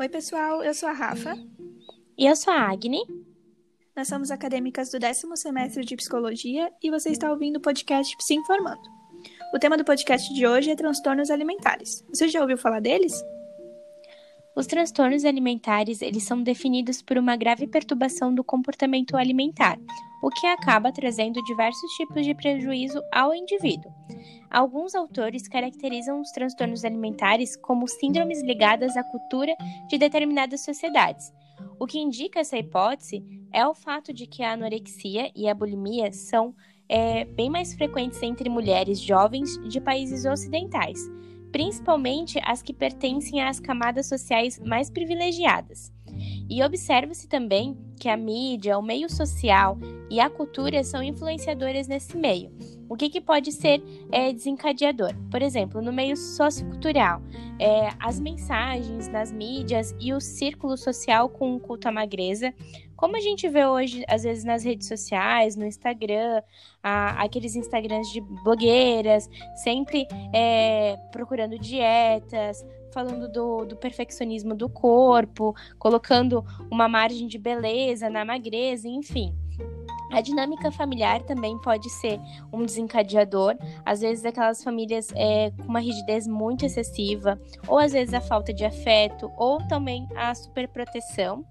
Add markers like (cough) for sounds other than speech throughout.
Oi, pessoal, eu sou a Rafa. E eu sou a Agni. Nós somos acadêmicas do décimo semestre de Psicologia e você está ouvindo o podcast Se Informando. O tema do podcast de hoje é transtornos alimentares. Você já ouviu falar deles? Os transtornos alimentares, eles são definidos por uma grave perturbação do comportamento alimentar, o que acaba trazendo diversos tipos de prejuízo ao indivíduo. Alguns autores caracterizam os transtornos alimentares como síndromes ligadas à cultura de determinadas sociedades. O que indica essa hipótese é o fato de que a anorexia e a bulimia são é, bem mais frequentes entre mulheres jovens de países ocidentais, principalmente as que pertencem às camadas sociais mais privilegiadas. E observa-se também que a mídia, o meio social e a cultura são influenciadoras nesse meio, o que, que pode ser é, desencadeador? Por exemplo, no meio sociocultural, é, as mensagens nas mídias e o círculo social com o culto à magreza, como a gente vê hoje, às vezes, nas redes sociais, no Instagram, a, aqueles Instagrams de blogueiras, sempre é, procurando dietas, falando do, do, perfeccionismo do corpo, colocando uma margem de beleza na magreza, enfim. A dinâmica familiar também pode ser um desencadeador, às vezes aquelas famílias é, com uma rigidez muito excessiva, ou às vezes a falta de afeto, ou também a superproteção.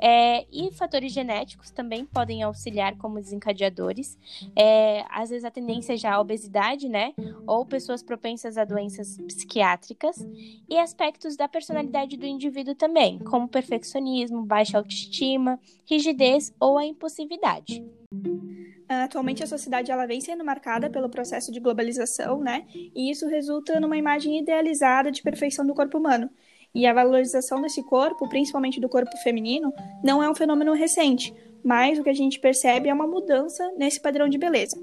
É, e fatores genéticos também podem auxiliar como desencadeadores. É, às vezes a tendência já à obesidade, né? Ou pessoas propensas a doenças psiquiátricas. E aspectos da personalidade do indivíduo também, como perfeccionismo, baixa autoestima, rigidez ou a impulsividade. Atualmente a sociedade ela vem sendo marcada pelo processo de globalização, né? E isso resulta numa imagem idealizada de perfeição do corpo humano. E a valorização desse corpo, principalmente do corpo feminino, não é um fenômeno recente, mas o que a gente percebe é uma mudança nesse padrão de beleza.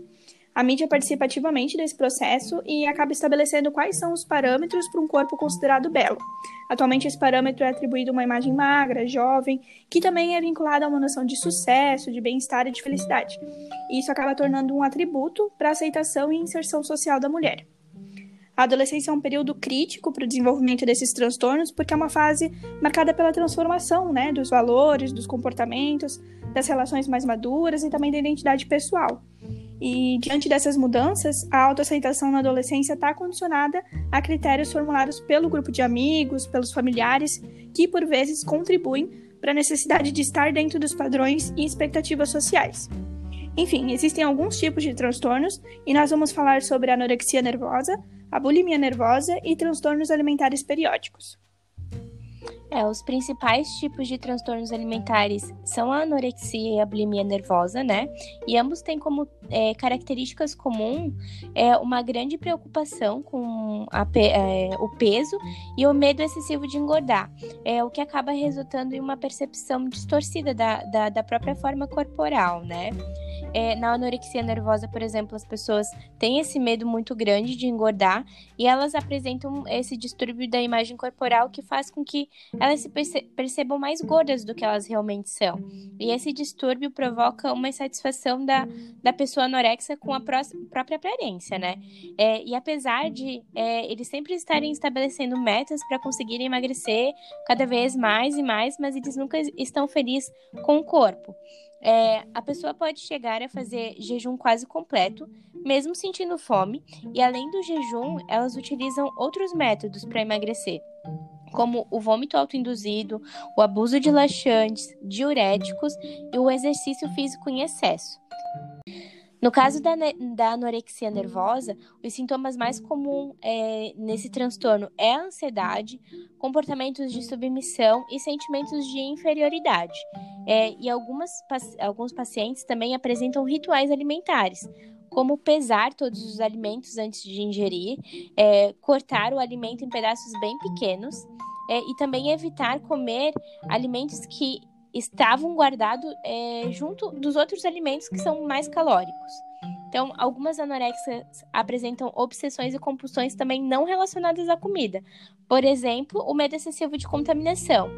A mídia participa ativamente desse processo e acaba estabelecendo quais são os parâmetros para um corpo considerado belo. Atualmente, esse parâmetro é atribuído a uma imagem magra, jovem, que também é vinculada a uma noção de sucesso, de bem-estar e de felicidade. E isso acaba tornando um atributo para a aceitação e inserção social da mulher. A adolescência é um período crítico para o desenvolvimento desses transtornos, porque é uma fase marcada pela transformação né, dos valores, dos comportamentos, das relações mais maduras e também da identidade pessoal. E diante dessas mudanças, a autoaceitação na adolescência está condicionada a critérios formulados pelo grupo de amigos, pelos familiares, que por vezes contribuem para a necessidade de estar dentro dos padrões e expectativas sociais. Enfim, existem alguns tipos de transtornos e nós vamos falar sobre anorexia nervosa, a bulimia nervosa e transtornos alimentares periódicos. É, os principais tipos de transtornos alimentares são a anorexia e a bulimia nervosa, né? E ambos têm como é, características comuns é, uma grande preocupação com a, é, o peso e o medo excessivo de engordar, é, o que acaba resultando em uma percepção distorcida da, da, da própria forma corporal, né? É, na anorexia nervosa, por exemplo, as pessoas têm esse medo muito grande de engordar e elas apresentam esse distúrbio da imagem corporal que faz com que elas se perce percebam mais gordas do que elas realmente são. E esse distúrbio provoca uma insatisfação da, da pessoa anorexa com a própria aparência, né? É, e apesar de é, eles sempre estarem estabelecendo metas para conseguirem emagrecer cada vez mais e mais, mas eles nunca estão felizes com o corpo. É, a pessoa pode chegar a fazer jejum quase completo, mesmo sentindo fome, e além do jejum, elas utilizam outros métodos para emagrecer, como o vômito autoinduzido, o abuso de laxantes, diuréticos e o exercício físico em excesso. No caso da, da anorexia nervosa, os sintomas mais comuns é, nesse transtorno é a ansiedade, comportamentos de submissão e sentimentos de inferioridade. É, e algumas, alguns pacientes também apresentam rituais alimentares, como pesar todos os alimentos antes de ingerir, é, cortar o alimento em pedaços bem pequenos é, e também evitar comer alimentos que estavam guardados é, junto dos outros alimentos que são mais calóricos. Então, algumas anorexias apresentam obsessões e compulsões também não relacionadas à comida. Por exemplo, o medo excessivo de contaminação.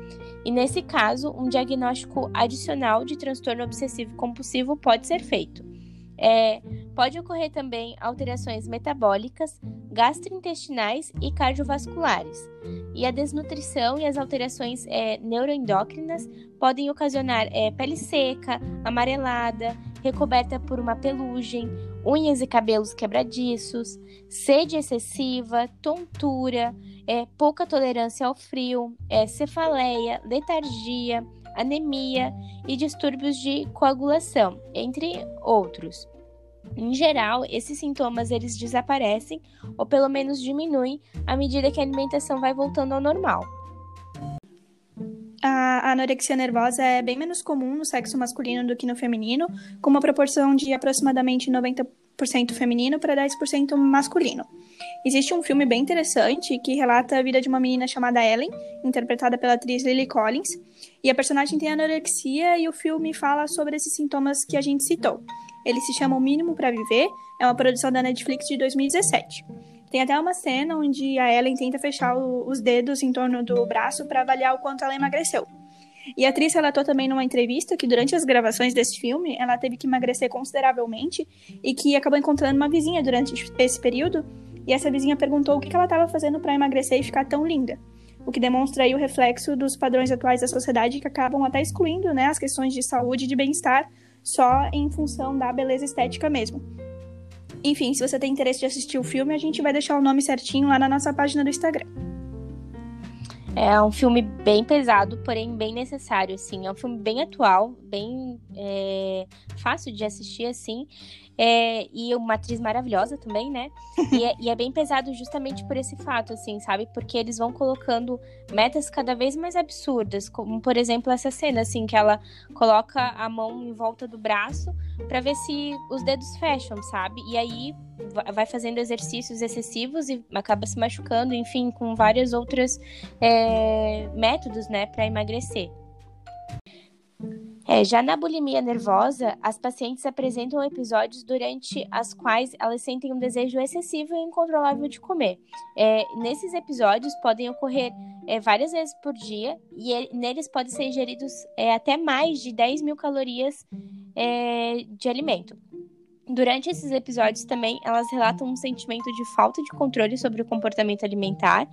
E nesse caso, um diagnóstico adicional de transtorno obsessivo compulsivo pode ser feito. É, pode ocorrer também alterações metabólicas, gastrointestinais e cardiovasculares. E a desnutrição e as alterações é, neuroendócrinas podem ocasionar é, pele seca, amarelada, recoberta por uma pelugem, unhas e cabelos quebradiços, sede excessiva, tontura, é, pouca tolerância ao frio, é, cefaleia, letargia, anemia e distúrbios de coagulação, entre outros. Em geral, esses sintomas eles desaparecem ou pelo menos diminuem à medida que a alimentação vai voltando ao normal. A anorexia nervosa é bem menos comum no sexo masculino do que no feminino, com uma proporção de aproximadamente 90% feminino para 10% masculino. Existe um filme bem interessante que relata a vida de uma menina chamada Ellen, interpretada pela atriz Lily Collins, e a personagem tem anorexia e o filme fala sobre esses sintomas que a gente citou. Ele se chama O Mínimo para Viver, é uma produção da Netflix de 2017. Tem até uma cena onde a Ellen tenta fechar o, os dedos em torno do braço para avaliar o quanto ela emagreceu. E a atriz relatou também numa entrevista que durante as gravações desse filme ela teve que emagrecer consideravelmente e que acabou encontrando uma vizinha durante esse período e essa vizinha perguntou o que ela estava fazendo para emagrecer e ficar tão linda. O que demonstra aí o reflexo dos padrões atuais da sociedade que acabam até excluindo né, as questões de saúde e de bem-estar só em função da beleza estética mesmo. Enfim, se você tem interesse de assistir o filme, a gente vai deixar o nome certinho lá na nossa página do Instagram. É um filme bem pesado, porém bem necessário, assim. É um filme bem atual, bem é, fácil de assistir, assim. É, e uma atriz maravilhosa também, né? E é, (laughs) e é, bem pesado justamente por esse fato, assim, sabe? Porque eles vão colocando metas cada vez mais absurdas, como por exemplo essa cena, assim, que ela coloca a mão em volta do braço para ver se os dedos fecham, sabe? E aí vai fazendo exercícios excessivos e acaba se machucando, enfim, com vários outros é, métodos, né, para emagrecer. É, já na bulimia nervosa, as pacientes apresentam episódios durante as quais elas sentem um desejo excessivo e incontrolável de comer. É, nesses episódios podem ocorrer é, várias vezes por dia e ele, neles podem ser ingeridos é, até mais de 10 mil calorias é, de alimento. Durante esses episódios também, elas relatam um sentimento de falta de controle sobre o comportamento alimentar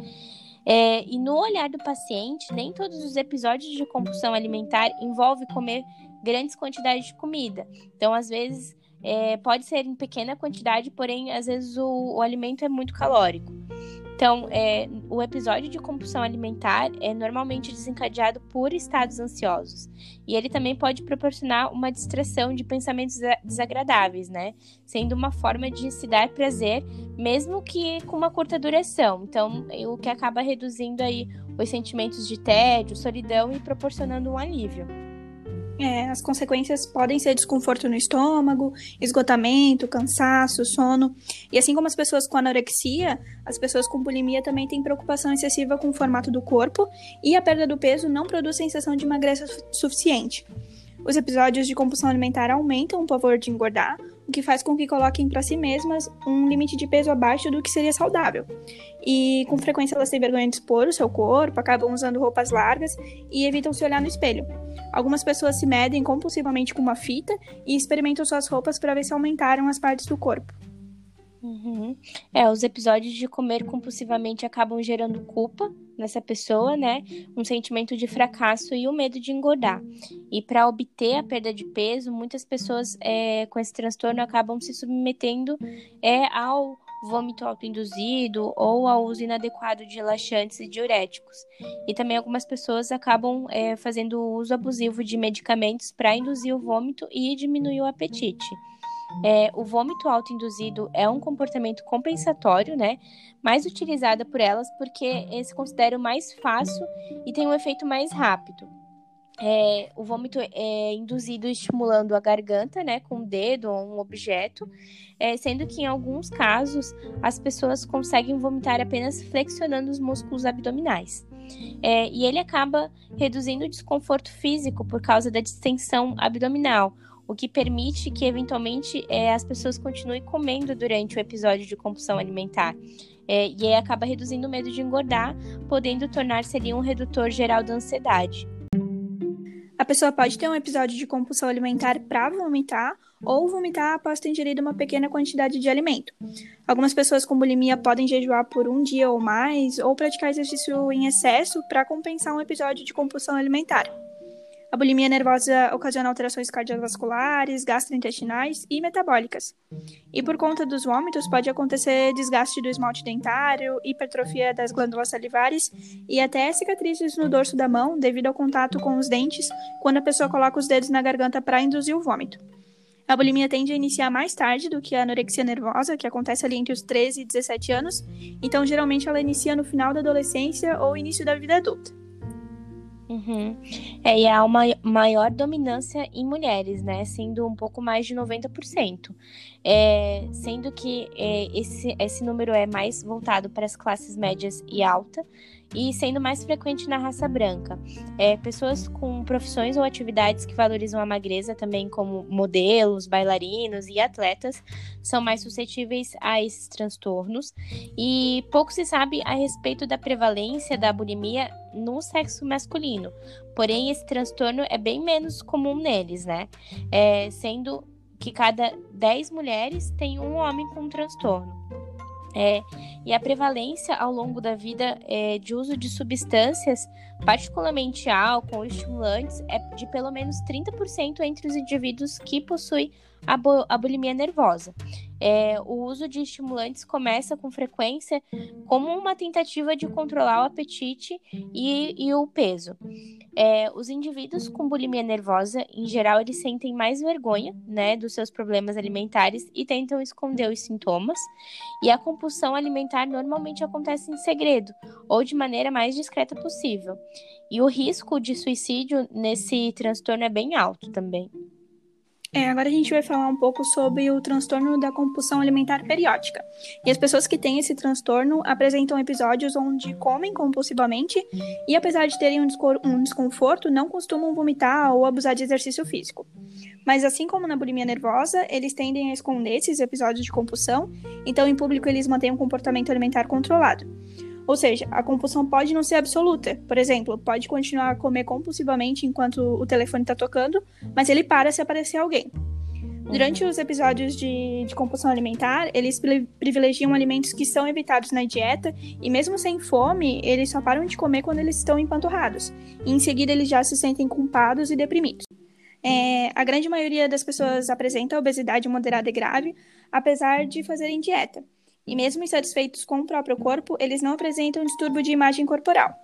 é, e no olhar do paciente, nem todos os episódios de compulsão alimentar envolvem comer grandes quantidades de comida. Então, às vezes, é, pode ser em pequena quantidade, porém, às vezes o, o alimento é muito calórico. Então, é, o episódio de compulsão alimentar é normalmente desencadeado por estados ansiosos. E ele também pode proporcionar uma distração de pensamentos desagradáveis, né? Sendo uma forma de se dar prazer, mesmo que com uma curta duração. Então, o que acaba reduzindo aí os sentimentos de tédio, solidão e proporcionando um alívio. É, as consequências podem ser desconforto no estômago, esgotamento, cansaço, sono. E assim como as pessoas com anorexia, as pessoas com bulimia também têm preocupação excessiva com o formato do corpo e a perda do peso não produz sensação de magreza suficiente. Os episódios de compulsão alimentar aumentam o pavor de engordar, o que faz com que coloquem para si mesmas um limite de peso abaixo do que seria saudável. E com frequência elas têm vergonha de expor o seu corpo, acabam usando roupas largas e evitam se olhar no espelho. Algumas pessoas se medem compulsivamente com uma fita e experimentam suas roupas para ver se aumentaram as partes do corpo. Uhum. É, os episódios de comer compulsivamente acabam gerando culpa nessa pessoa, né? Um sentimento de fracasso e o medo de engordar. E para obter a perda de peso, muitas pessoas é, com esse transtorno acabam se submetendo é, ao vômito autoinduzido ou ao uso inadequado de relaxantes e diuréticos. E também algumas pessoas acabam é, fazendo uso abusivo de medicamentos para induzir o vômito e diminuir o apetite. É, o vômito autoinduzido é um comportamento compensatório, né? Mais utilizado por elas porque esse considera o mais fácil e tem um efeito mais rápido. É, o vômito é induzido estimulando a garganta, né, com o dedo ou um objeto, é, sendo que em alguns casos as pessoas conseguem vomitar apenas flexionando os músculos abdominais. É, e ele acaba reduzindo o desconforto físico por causa da distensão abdominal, o que permite que eventualmente é, as pessoas continuem comendo durante o episódio de compulsão alimentar. É, e aí acaba reduzindo o medo de engordar, podendo tornar-se um redutor geral da ansiedade. A pessoa pode ter um episódio de compulsão alimentar para vomitar ou vomitar após ter ingerido uma pequena quantidade de alimento. Algumas pessoas com bulimia podem jejuar por um dia ou mais ou praticar exercício em excesso para compensar um episódio de compulsão alimentar. A bulimia nervosa ocasiona alterações cardiovasculares, gastrointestinais e metabólicas. E por conta dos vômitos, pode acontecer desgaste do esmalte dentário, hipertrofia das glândulas salivares e até cicatrizes no dorso da mão devido ao contato com os dentes quando a pessoa coloca os dedos na garganta para induzir o vômito. A bulimia tende a iniciar mais tarde do que a anorexia nervosa, que acontece ali entre os 13 e 17 anos, então geralmente ela inicia no final da adolescência ou início da vida adulta. Uhum. É, e há uma maior dominância em mulheres, né? Sendo um pouco mais de 90%. É, sendo que é, esse, esse número é mais voltado para as classes médias e alta, e sendo mais frequente na raça branca. É, pessoas com profissões ou atividades que valorizam a magreza, também como modelos, bailarinos e atletas, são mais suscetíveis a esses transtornos. E pouco se sabe a respeito da prevalência da bulimia no sexo masculino. Porém, esse transtorno é bem menos comum neles, né? É, sendo que cada 10 mulheres tem um homem com transtorno. É, e a prevalência ao longo da vida é, de uso de substâncias, particularmente álcool ou estimulantes, é de pelo menos 30% entre os indivíduos que possuem a bulimia nervosa. É, o uso de estimulantes começa com frequência como uma tentativa de controlar o apetite e, e o peso. É, os indivíduos com bulimia nervosa, em geral, eles sentem mais vergonha, né, dos seus problemas alimentares e tentam esconder os sintomas. E a compulsão alimentar normalmente acontece em segredo ou de maneira mais discreta possível. E o risco de suicídio nesse transtorno é bem alto também. É, agora a gente vai falar um pouco sobre o transtorno da compulsão alimentar periódica. E as pessoas que têm esse transtorno apresentam episódios onde comem compulsivamente e, apesar de terem um desconforto, não costumam vomitar ou abusar de exercício físico. Mas, assim como na bulimia nervosa, eles tendem a esconder esses episódios de compulsão, então, em público, eles mantêm um comportamento alimentar controlado. Ou seja, a compulsão pode não ser absoluta. Por exemplo, pode continuar a comer compulsivamente enquanto o telefone está tocando, mas ele para se aparecer alguém. Durante os episódios de, de, compulsão alimentar, eles privilegiam alimentos que são evitados na dieta e, mesmo sem fome, eles só param de comer quando eles estão empanturrados. E, em seguida, eles já se sentem culpados e deprimidos. É, a grande maioria das pessoas apresenta obesidade moderada e grave, apesar de fazerem dieta e mesmo insatisfeitos com o próprio corpo, eles não apresentam distúrbio de imagem corporal.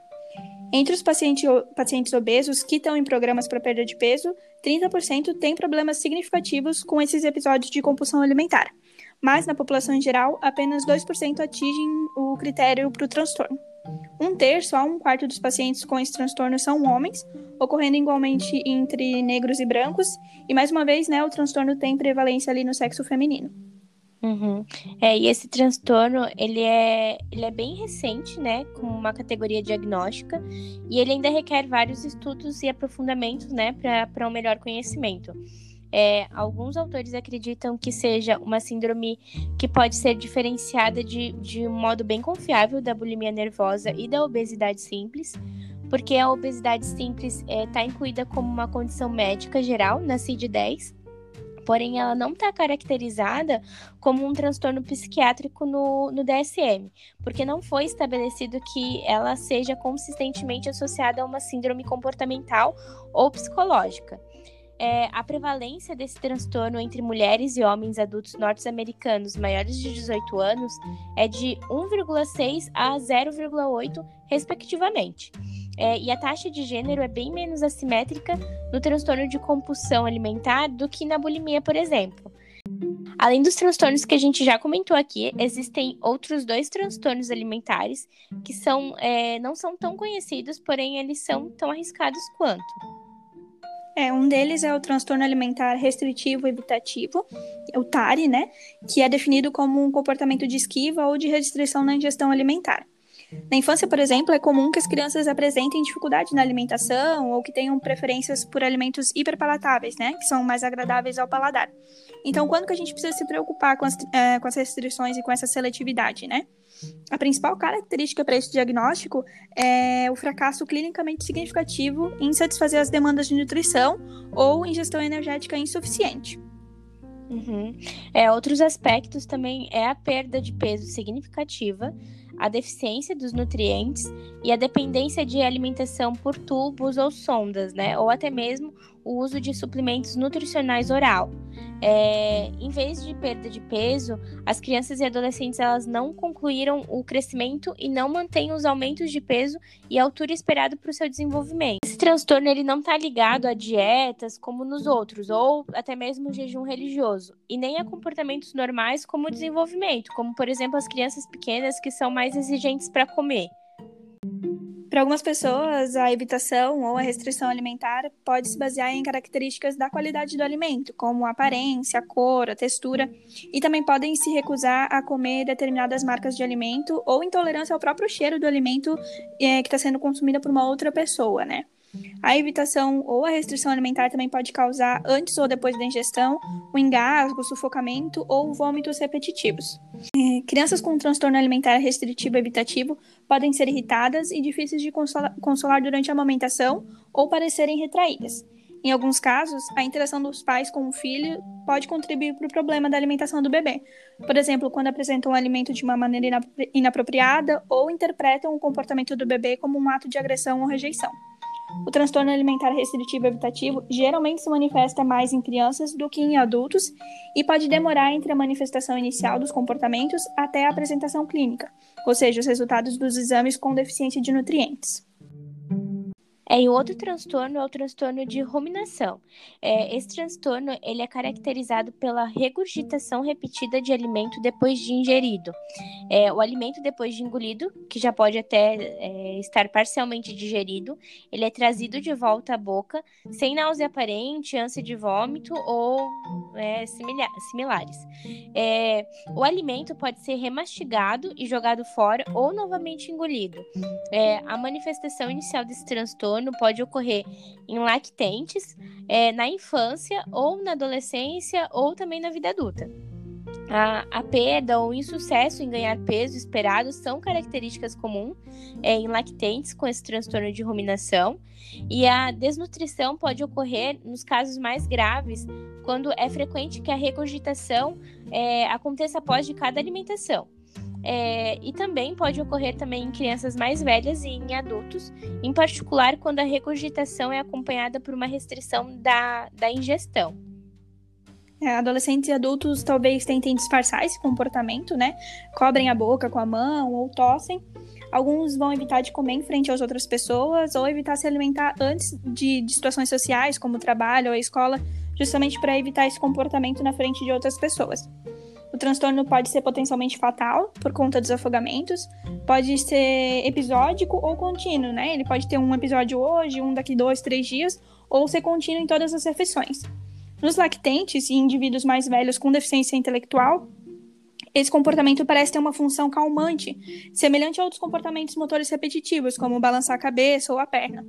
Entre os paciente, pacientes obesos que estão em programas para perda de peso, 30% têm problemas significativos com esses episódios de compulsão alimentar. Mas, na população em geral, apenas 2% atingem o critério para o transtorno. Um terço a um quarto dos pacientes com esse transtorno são homens, ocorrendo igualmente entre negros e brancos, e mais uma vez, né, o transtorno tem prevalência ali no sexo feminino. Uhum. É, e esse transtorno, ele é, ele é bem recente, né, com uma categoria diagnóstica, e ele ainda requer vários estudos e aprofundamentos, né, para um melhor conhecimento. É, alguns autores acreditam que seja uma síndrome que pode ser diferenciada de, de um modo bem confiável da bulimia nervosa e da obesidade simples, porque a obesidade simples está é, tá incluída como uma condição médica geral na CID-10, porém ela não está caracterizada como um transtorno psiquiátrico no, no DSM, porque não foi estabelecido que ela seja consistentemente associada a uma síndrome comportamental ou psicológica. É, a prevalência desse transtorno entre mulheres e homens adultos norte-americanos maiores de 18 anos é de 1,6 a 0,8, respectivamente. É, e a taxa de gênero é bem menos assimétrica no transtorno de compulsão alimentar do que na bulimia, por exemplo. Além dos transtornos que a gente já comentou aqui, existem outros dois transtornos alimentares que são, é, não são tão conhecidos, porém eles são tão arriscados quanto. É, um deles é o transtorno alimentar restritivo evitativo, o TARI, né? Que é definido como um comportamento de esquiva ou de restrição na ingestão alimentar. Na infância, por exemplo, é comum que as crianças apresentem dificuldade na alimentação ou que tenham preferências por alimentos hiperpalatáveis, né? Que são mais agradáveis ao paladar. Então, quando que a gente precisa se preocupar com as, é, com as restrições e com essa seletividade, né? A principal característica para esse diagnóstico é o fracasso clinicamente significativo em satisfazer as demandas de nutrição ou ingestão energética insuficiente. Uhum. É, outros aspectos também é a perda de peso significativa, a deficiência dos nutrientes e a dependência de alimentação por tubos ou sondas, né? Ou até mesmo o uso de suplementos nutricionais oral. É, em vez de perda de peso, as crianças e adolescentes elas não concluíram o crescimento e não mantêm os aumentos de peso e altura esperado para o seu desenvolvimento. Esse transtorno ele não está ligado a dietas como nos outros, ou até mesmo jejum religioso, e nem a comportamentos normais como o desenvolvimento, como por exemplo as crianças pequenas que são mais exigentes para comer. Para algumas pessoas, a evitação ou a restrição alimentar pode se basear em características da qualidade do alimento, como a aparência, a cor, a textura, e também podem se recusar a comer determinadas marcas de alimento ou intolerância ao próprio cheiro do alimento é, que está sendo consumido por uma outra pessoa, né? A evitação ou a restrição alimentar também pode causar, antes ou depois da ingestão, o engasgo, sufocamento ou vômitos repetitivos. (laughs) Crianças com transtorno alimentar restritivo evitativo podem ser irritadas e difíceis de consolar, consolar durante a amamentação ou parecerem retraídas. Em alguns casos, a interação dos pais com o filho pode contribuir para o problema da alimentação do bebê. Por exemplo, quando apresentam o alimento de uma maneira inapropriada ou interpretam o comportamento do bebê como um ato de agressão ou rejeição. O transtorno alimentar restritivo evitativo geralmente se manifesta mais em crianças do que em adultos e pode demorar entre a manifestação inicial dos comportamentos até a apresentação clínica, ou seja, os resultados dos exames com deficiência de nutrientes. É, e outro transtorno é o transtorno de ruminação. É, esse transtorno ele é caracterizado pela regurgitação repetida de alimento depois de ingerido. É, o alimento depois de engolido, que já pode até é, estar parcialmente digerido, ele é trazido de volta à boca sem náusea aparente, ânsia de vômito ou é, similares. É, o alimento pode ser remastigado e jogado fora ou novamente engolido. É, a manifestação inicial desse transtorno transtorno pode ocorrer em lactentes, é, na infância ou na adolescência ou também na vida adulta. A, a perda ou insucesso em ganhar peso esperado são características comuns é, em lactentes com esse transtorno de ruminação, e a desnutrição pode ocorrer nos casos mais graves, quando é frequente que a regurgitação é, aconteça após de cada alimentação. É, e também pode ocorrer também em crianças mais velhas e em adultos, em particular quando a regurgitação é acompanhada por uma restrição da, da ingestão. É, adolescentes e adultos talvez tentem disfarçar esse comportamento, né? Cobrem a boca com a mão ou tossem. Alguns vão evitar de comer em frente às outras pessoas ou evitar se alimentar antes de, de situações sociais, como o trabalho ou a escola, justamente para evitar esse comportamento na frente de outras pessoas. O transtorno pode ser potencialmente fatal por conta dos afogamentos, pode ser episódico ou contínuo, né? Ele pode ter um episódio hoje, um daqui dois, três dias, ou ser contínuo em todas as refeições. Nos lactentes e indivíduos mais velhos com deficiência intelectual, esse comportamento parece ter uma função calmante, semelhante a outros comportamentos motores repetitivos, como balançar a cabeça ou a perna.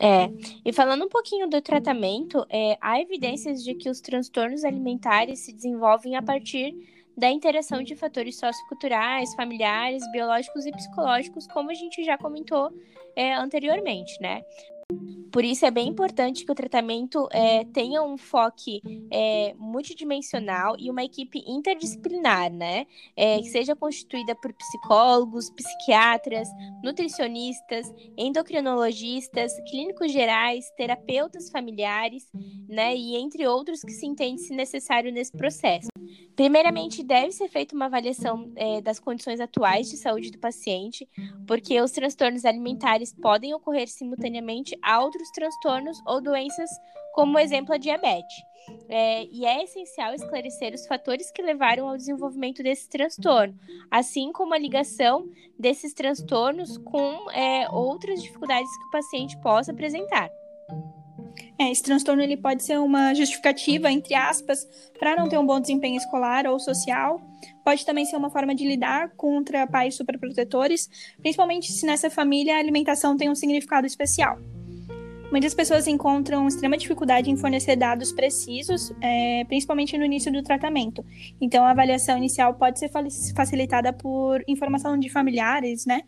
É, e falando um pouquinho do tratamento, é, há evidências de que os transtornos alimentares se desenvolvem a partir da interação de fatores socioculturais, familiares, biológicos e psicológicos, como a gente já comentou é, anteriormente, né? Por isso é bem importante que o tratamento é, tenha um foco é, multidimensional e uma equipe interdisciplinar, né? É, que seja constituída por psicólogos, psiquiatras, nutricionistas, endocrinologistas, clínicos gerais, terapeutas familiares, né? E entre outros que se entende se necessário nesse processo. Primeiramente, deve ser feita uma avaliação é, das condições atuais de saúde do paciente, porque os transtornos alimentares podem ocorrer simultaneamente a outros transtornos ou doenças, como exemplo a diabetes. É, e é essencial esclarecer os fatores que levaram ao desenvolvimento desse transtorno, assim como a ligação desses transtornos com é, outras dificuldades que o paciente possa apresentar. É, esse transtorno ele pode ser uma justificativa, entre aspas, para não ter um bom desempenho escolar ou social. Pode também ser uma forma de lidar contra pais superprotetores, principalmente se nessa família a alimentação tem um significado especial. Muitas pessoas encontram extrema dificuldade em fornecer dados precisos, é, principalmente no início do tratamento. Então, a avaliação inicial pode ser facilitada por informação de familiares, né?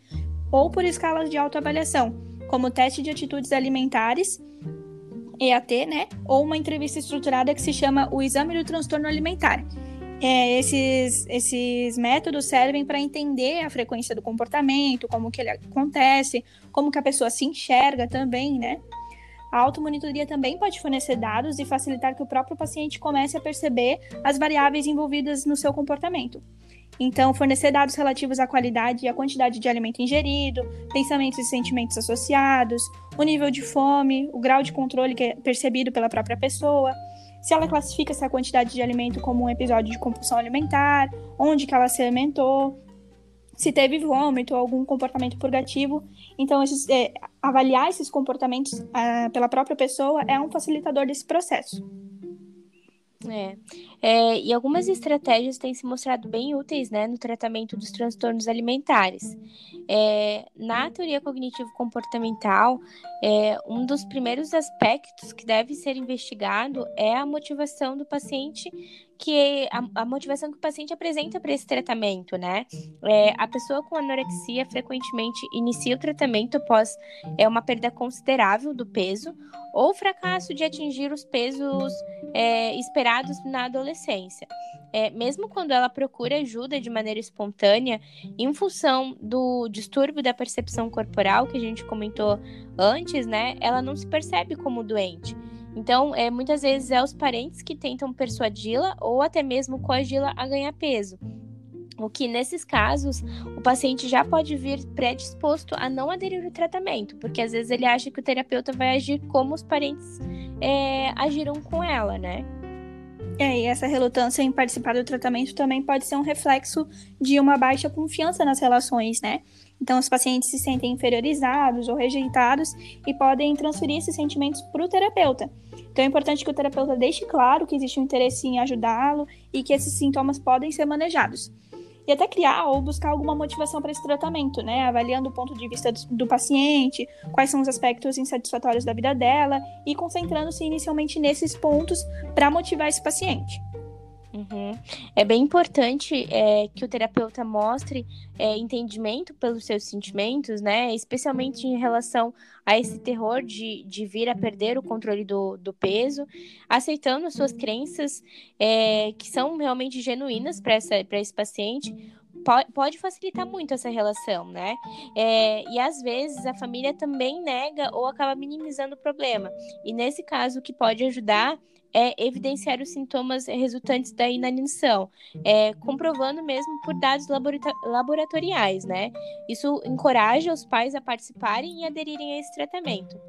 Ou por escalas de autoavaliação, como teste de atitudes alimentares EAT, né? Ou uma entrevista estruturada que se chama o exame do transtorno alimentar. É, esses, esses métodos servem para entender a frequência do comportamento, como que ele acontece, como que a pessoa se enxerga também, né? A automonitoria também pode fornecer dados e facilitar que o próprio paciente comece a perceber as variáveis envolvidas no seu comportamento. Então, fornecer dados relativos à qualidade e à quantidade de alimento ingerido, pensamentos e sentimentos associados, o nível de fome, o grau de controle que é percebido pela própria pessoa, se ela classifica essa quantidade de alimento como um episódio de compulsão alimentar, onde que ela se alimentou, se teve vômito ou algum comportamento purgativo. Então, esses, é, avaliar esses comportamentos ah, pela própria pessoa é um facilitador desse processo. É. é. e algumas estratégias têm se mostrado bem úteis né, no tratamento dos transtornos alimentares. É, na teoria cognitivo-comportamental, é, um dos primeiros aspectos que deve ser investigado é a motivação do paciente que a, a, motivação que o paciente apresenta para esse tratamento, né? É, a pessoa com anorexia frequentemente inicia o tratamento após é, uma perda considerável do peso ou fracasso de atingir os pesos é, esperados na adolescência. É, mesmo quando ela procura ajuda de maneira espontânea, em função do distúrbio da percepção corporal que a gente comentou antes, né? Ela não se percebe como doente. Então, é, muitas vezes é os parentes que tentam persuadi-la ou até mesmo coagi-la a ganhar peso. O que, nesses casos, o paciente já pode vir predisposto a não aderir ao tratamento, porque às vezes ele acha que o terapeuta vai agir como os parentes é, agiram com ela, né? É, e essa relutância em participar do tratamento também pode ser um reflexo de uma baixa confiança nas relações, né? Então, os pacientes se sentem inferiorizados ou rejeitados e podem transferir esses sentimentos para o terapeuta. Então, é importante que o terapeuta deixe claro que existe um interesse em ajudá-lo e que esses sintomas podem ser manejados. E até criar ou buscar alguma motivação para esse tratamento, né? Avaliando o ponto de vista do, do paciente, quais são os aspectos insatisfatórios da vida dela e concentrando-se inicialmente nesses pontos para motivar esse paciente. Uhum. É bem importante é, que o terapeuta mostre é, entendimento pelos seus sentimentos, né? Especialmente em relação a esse terror de, de vir a perder o controle do, do peso, aceitando as suas crenças é, que são realmente genuínas para esse paciente, pode facilitar muito essa relação, né? É, e às vezes a família também nega ou acaba minimizando o problema. E nesse caso, o que pode ajudar é evidenciar os sintomas resultantes da inanição, é, comprovando mesmo por dados laboratoriais, né? Isso encoraja os pais a participarem e aderirem a esse tratamento.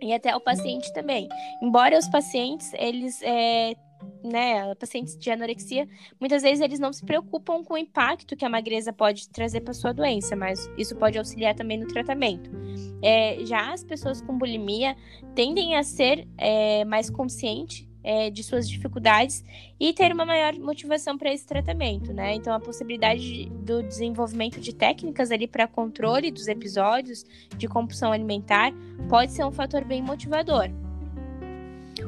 E até o paciente também. Embora os pacientes, eles é, né, pacientes de anorexia, muitas vezes eles não se preocupam com o impacto que a magreza pode trazer para sua doença, mas isso pode auxiliar também no tratamento. É, já as pessoas com bulimia tendem a ser é, mais conscientes é, de suas dificuldades e ter uma maior motivação para esse tratamento, né? Então, a possibilidade de, do desenvolvimento de técnicas ali para controle dos episódios de compulsão alimentar pode ser um fator bem motivador.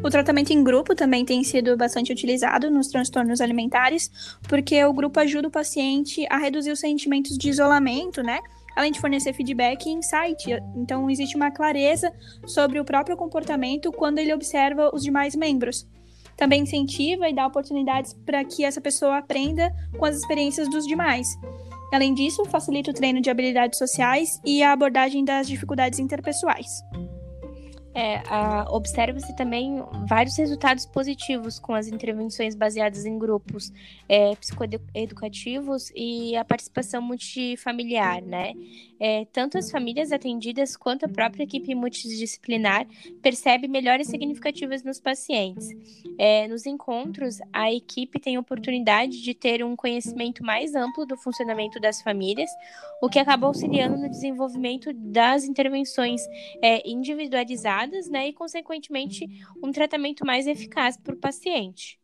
O tratamento em grupo também tem sido bastante utilizado nos transtornos alimentares, porque o grupo ajuda o paciente a reduzir os sentimentos de isolamento, né? além de fornecer feedback e insight. Então, existe uma clareza sobre o próprio comportamento quando ele observa os demais membros. Também incentiva e dá oportunidades para que essa pessoa aprenda com as experiências dos demais. Além disso, facilita o treino de habilidades sociais e a abordagem das dificuldades interpessoais. É, Observa-se também vários resultados positivos com as intervenções baseadas em grupos é, psicoeducativos e a participação multifamiliar, né? É, tanto as famílias atendidas quanto a própria equipe multidisciplinar percebe melhores significativas nos pacientes. É, nos encontros, a equipe tem oportunidade de ter um conhecimento mais amplo do funcionamento das famílias, o que acaba auxiliando no desenvolvimento das intervenções é, individualizadas adequadas, né, e consequentemente um tratamento mais eficaz para o paciente.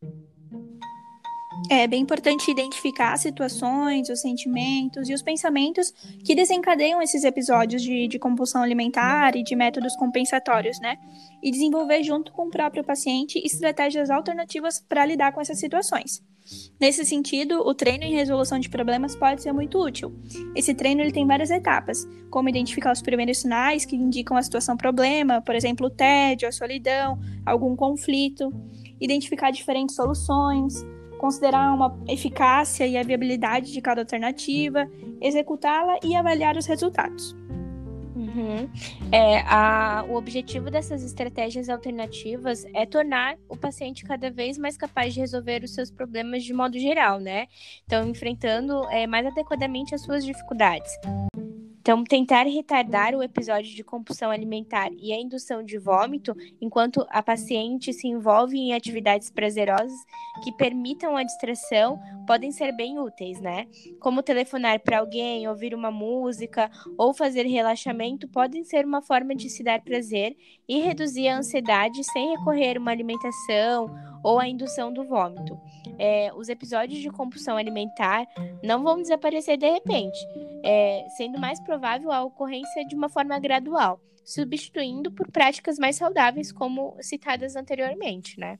É bem importante identificar as situações, os sentimentos e os pensamentos que desencadeiam esses episódios de, de compulsão alimentar e de métodos compensatórios, né? E desenvolver junto com o próprio paciente estratégias alternativas para lidar com essas situações. Nesse sentido, o treino em resolução de problemas pode ser muito útil. Esse treino ele tem várias etapas, como identificar os primeiros sinais que indicam a situação problema, por exemplo, o tédio, a solidão, algum conflito, identificar diferentes soluções, considerar uma eficácia e a viabilidade de cada alternativa, executá-la e avaliar os resultados. Uhum. É, a, o objetivo dessas estratégias alternativas é tornar o paciente cada vez mais capaz de resolver os seus problemas de modo geral, né? Então, enfrentando é, mais adequadamente as suas dificuldades. Então, tentar retardar o episódio de compulsão alimentar e a indução de vômito enquanto a paciente se envolve em atividades prazerosas que permitam a distração podem ser bem úteis, né? Como telefonar para alguém, ouvir uma música ou fazer relaxamento podem ser uma forma de se dar prazer e reduzir a ansiedade sem recorrer a uma alimentação ou a indução do vômito. É, os episódios de compulsão alimentar não vão desaparecer de repente, é, sendo mais provável a ocorrência de uma forma gradual, substituindo por práticas mais saudáveis, como citadas anteriormente, né?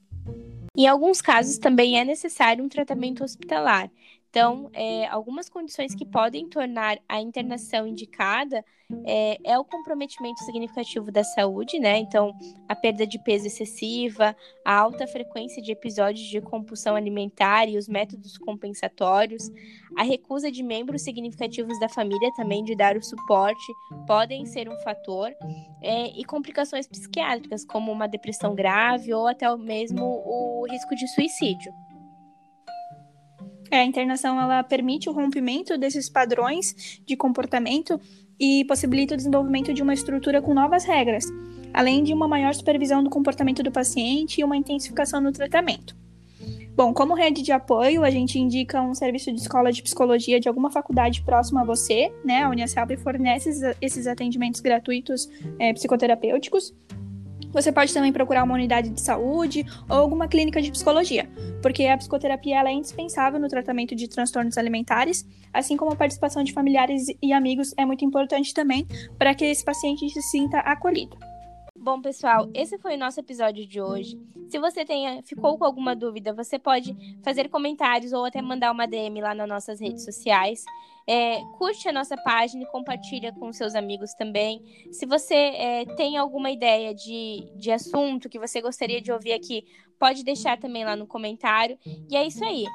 Em alguns casos, também é necessário um tratamento hospitalar, então, é, algumas condições que podem tornar a internação indicada é, é, o comprometimento significativo da saúde, né? Então, a perda de peso excessiva, a alta frequência de episódios de compulsão alimentar e os métodos compensatórios, a recusa de membros significativos da família também de dar o suporte podem ser um fator, é, e complicações psiquiátricas, como uma depressão grave ou até mesmo o risco de suicídio. É, a internação ela permite o rompimento desses padrões de comportamento e possibilita o desenvolvimento de uma estrutura com novas regras, além de uma maior supervisão do comportamento do paciente e uma intensificação no tratamento. Bom, como rede de apoio, a gente indica um serviço de escola de psicologia de alguma faculdade próxima a você, né? A Unicelb fornece esses atendimentos gratuitos é, psicoterapêuticos você pode também procurar uma unidade de saúde ou alguma clínica de psicologia, porque a psicoterapia é indispensável no tratamento de transtornos alimentares, assim como a participação de familiares e amigos é muito importante também para que esse paciente se sinta acolhido. Bom, pessoal, esse foi o nosso episódio de hoje. Se você tenha, ficou com alguma dúvida, você pode fazer comentários ou até mandar uma DM lá nas nossas redes sociais. É, curte a nossa página e compartilha com seus amigos também. Se você é, tem alguma ideia de, de assunto que você gostaria de ouvir aqui, pode deixar também lá no comentário. E é isso aí.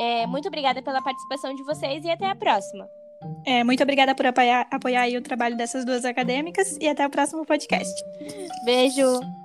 É, muito obrigada pela participação de vocês e até a próxima. É, muito obrigada por apoiar, apoiar o trabalho dessas duas acadêmicas e até o próximo podcast. Beijo!